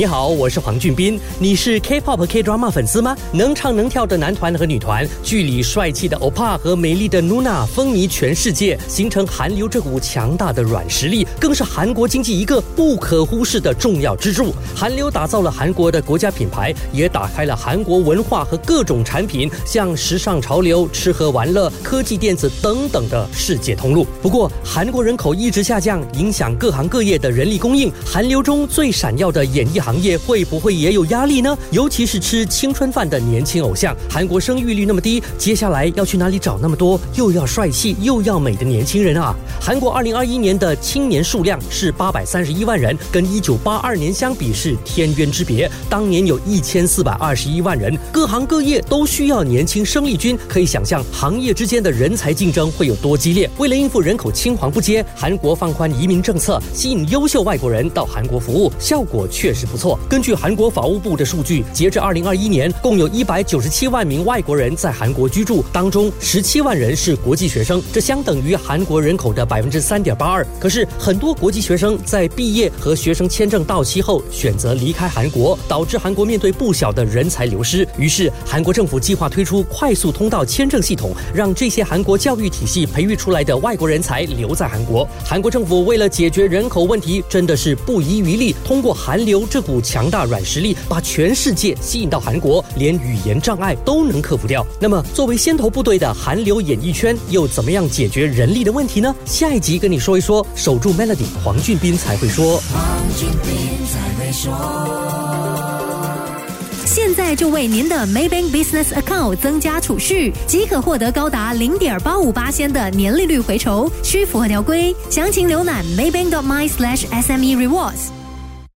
你好，我是黄俊斌。你是 K-pop K drama 粉丝吗？能唱能跳的男团和女团，剧里帅气的 OPA 和美丽的 Nuna 风靡全世界，形成韩流这股强大的软实力，更是韩国经济一个不可忽视的重要支柱。韩流打造了韩国的国家品牌，也打开了韩国文化和各种产品，像时尚潮流、吃喝玩乐、科技电子等等的世界通路。不过，韩国人口一直下降，影响各行各业的人力供应。韩流中最闪耀的演艺行。行业会不会也有压力呢？尤其是吃青春饭的年轻偶像，韩国生育率那么低，接下来要去哪里找那么多又要帅气又要美的年轻人啊？韩国二零二一年的青年数量是八百三十一万人，跟一九八二年相比是天渊之别。当年有一千四百二十一万人，各行各业都需要年轻生力军，可以想象行业之间的人才竞争会有多激烈。为了应付人口青黄不接，韩国放宽移民政策，吸引优秀外国人到韩国服务，效果确实不错。错根据韩国法务部的数据，截至二零二一年，共有一百九十七万名外国人在韩国居住，当中十七万人是国际学生，这相等于韩国人口的百分之三点八二。可是，很多国际学生在毕业和学生签证到期后选择离开韩国，导致韩国面对不小的人才流失。于是，韩国政府计划推出快速通道签证系统，让这些韩国教育体系培育出来的外国人才留在韩国。韩国政府为了解决人口问题，真的是不遗余力，通过韩流补强。大软实力把全世界吸引到韩国，连语言障碍都能克服掉。那么，作为先头部队的韩流演艺圈又怎么样解决人力的问题呢？下一集跟你说一说。守住 Melody，黄俊斌才会说。黄俊斌才会说。现在就为您的 Maybank Business Account 增加储蓄，即可获得高达零点八五八仙的年利率回酬，需符合条规。详情浏览 Maybank.my/sme rewards。